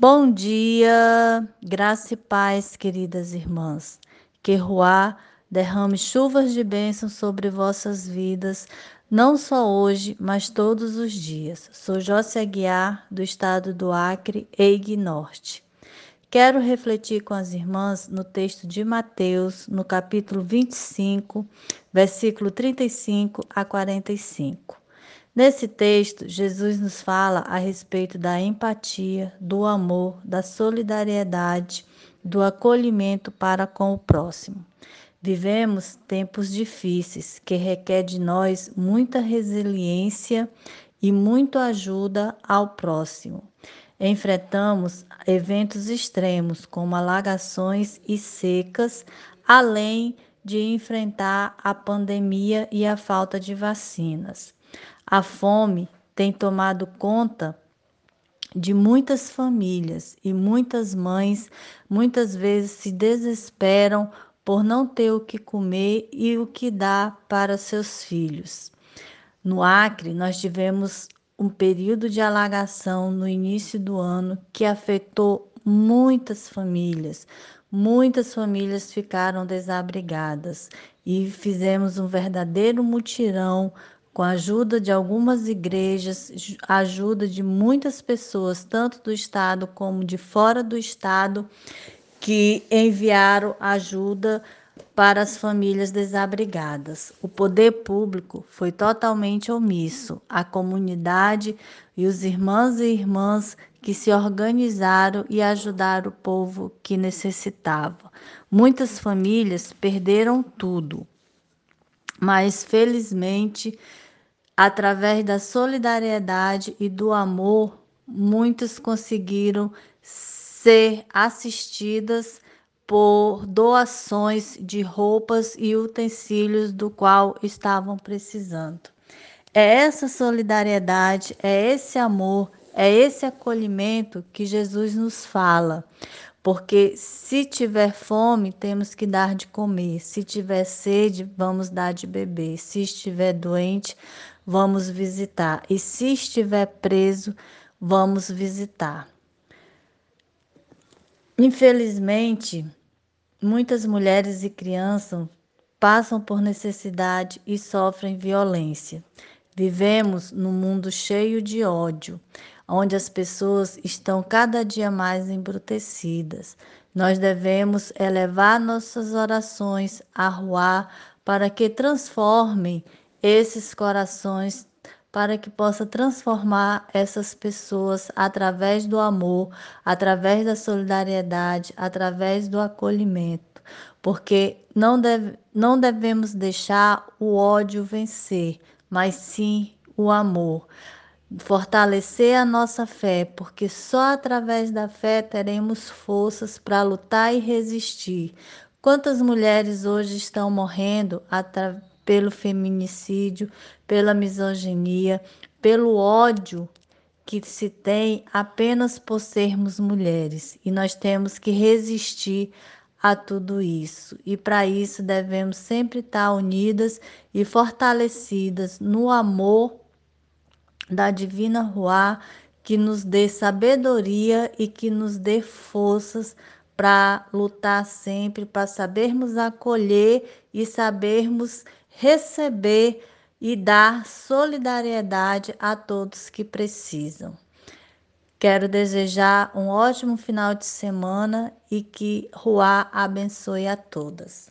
Bom dia, graça e paz, queridas irmãs. Que Ruá derrame chuvas de bênção sobre vossas vidas, não só hoje, mas todos os dias. Sou Jócia Aguiar, do estado do Acre, EIG Norte. Quero refletir com as irmãs no texto de Mateus, no capítulo 25, versículo 35 a 45. Nesse texto, Jesus nos fala a respeito da empatia, do amor, da solidariedade, do acolhimento para com o próximo. Vivemos tempos difíceis que requer de nós muita resiliência e muita ajuda ao próximo. Enfrentamos eventos extremos como alagações e secas, além de enfrentar a pandemia e a falta de vacinas. A fome tem tomado conta de muitas famílias e muitas mães muitas vezes se desesperam por não ter o que comer e o que dar para seus filhos. No Acre, nós tivemos um período de alagação no início do ano que afetou muitas famílias. Muitas famílias ficaram desabrigadas e fizemos um verdadeiro mutirão com a ajuda de algumas igrejas, ajuda de muitas pessoas, tanto do estado como de fora do estado, que enviaram ajuda para as famílias desabrigadas. O poder público foi totalmente omisso. A comunidade e os irmãos e irmãs que se organizaram e ajudaram o povo que necessitava. Muitas famílias perderam tudo, mas felizmente Através da solidariedade e do amor, muitos conseguiram ser assistidas por doações de roupas e utensílios do qual estavam precisando. É essa solidariedade, é esse amor, é esse acolhimento que Jesus nos fala. Porque se tiver fome, temos que dar de comer. Se tiver sede, vamos dar de beber. Se estiver doente, vamos visitar. E se estiver preso, vamos visitar. Infelizmente, muitas mulheres e crianças passam por necessidade e sofrem violência. Vivemos num mundo cheio de ódio, onde as pessoas estão cada dia mais embrutecidas. Nós devemos elevar nossas orações a Ruá para que transformem esses corações para que possa transformar essas pessoas através do amor, através da solidariedade, através do acolhimento, porque não, deve, não devemos deixar o ódio vencer, mas sim o amor. Fortalecer a nossa fé, porque só através da fé teremos forças para lutar e resistir. Quantas mulheres hoje estão morrendo pelo feminicídio, pela misoginia, pelo ódio que se tem apenas por sermos mulheres. E nós temos que resistir a tudo isso. E para isso devemos sempre estar unidas e fortalecidas no amor da Divina Ruá, que nos dê sabedoria e que nos dê forças para lutar sempre, para sabermos acolher e sabermos receber e dar solidariedade a todos que precisam. Quero desejar um ótimo final de semana e que Ruá abençoe a todas.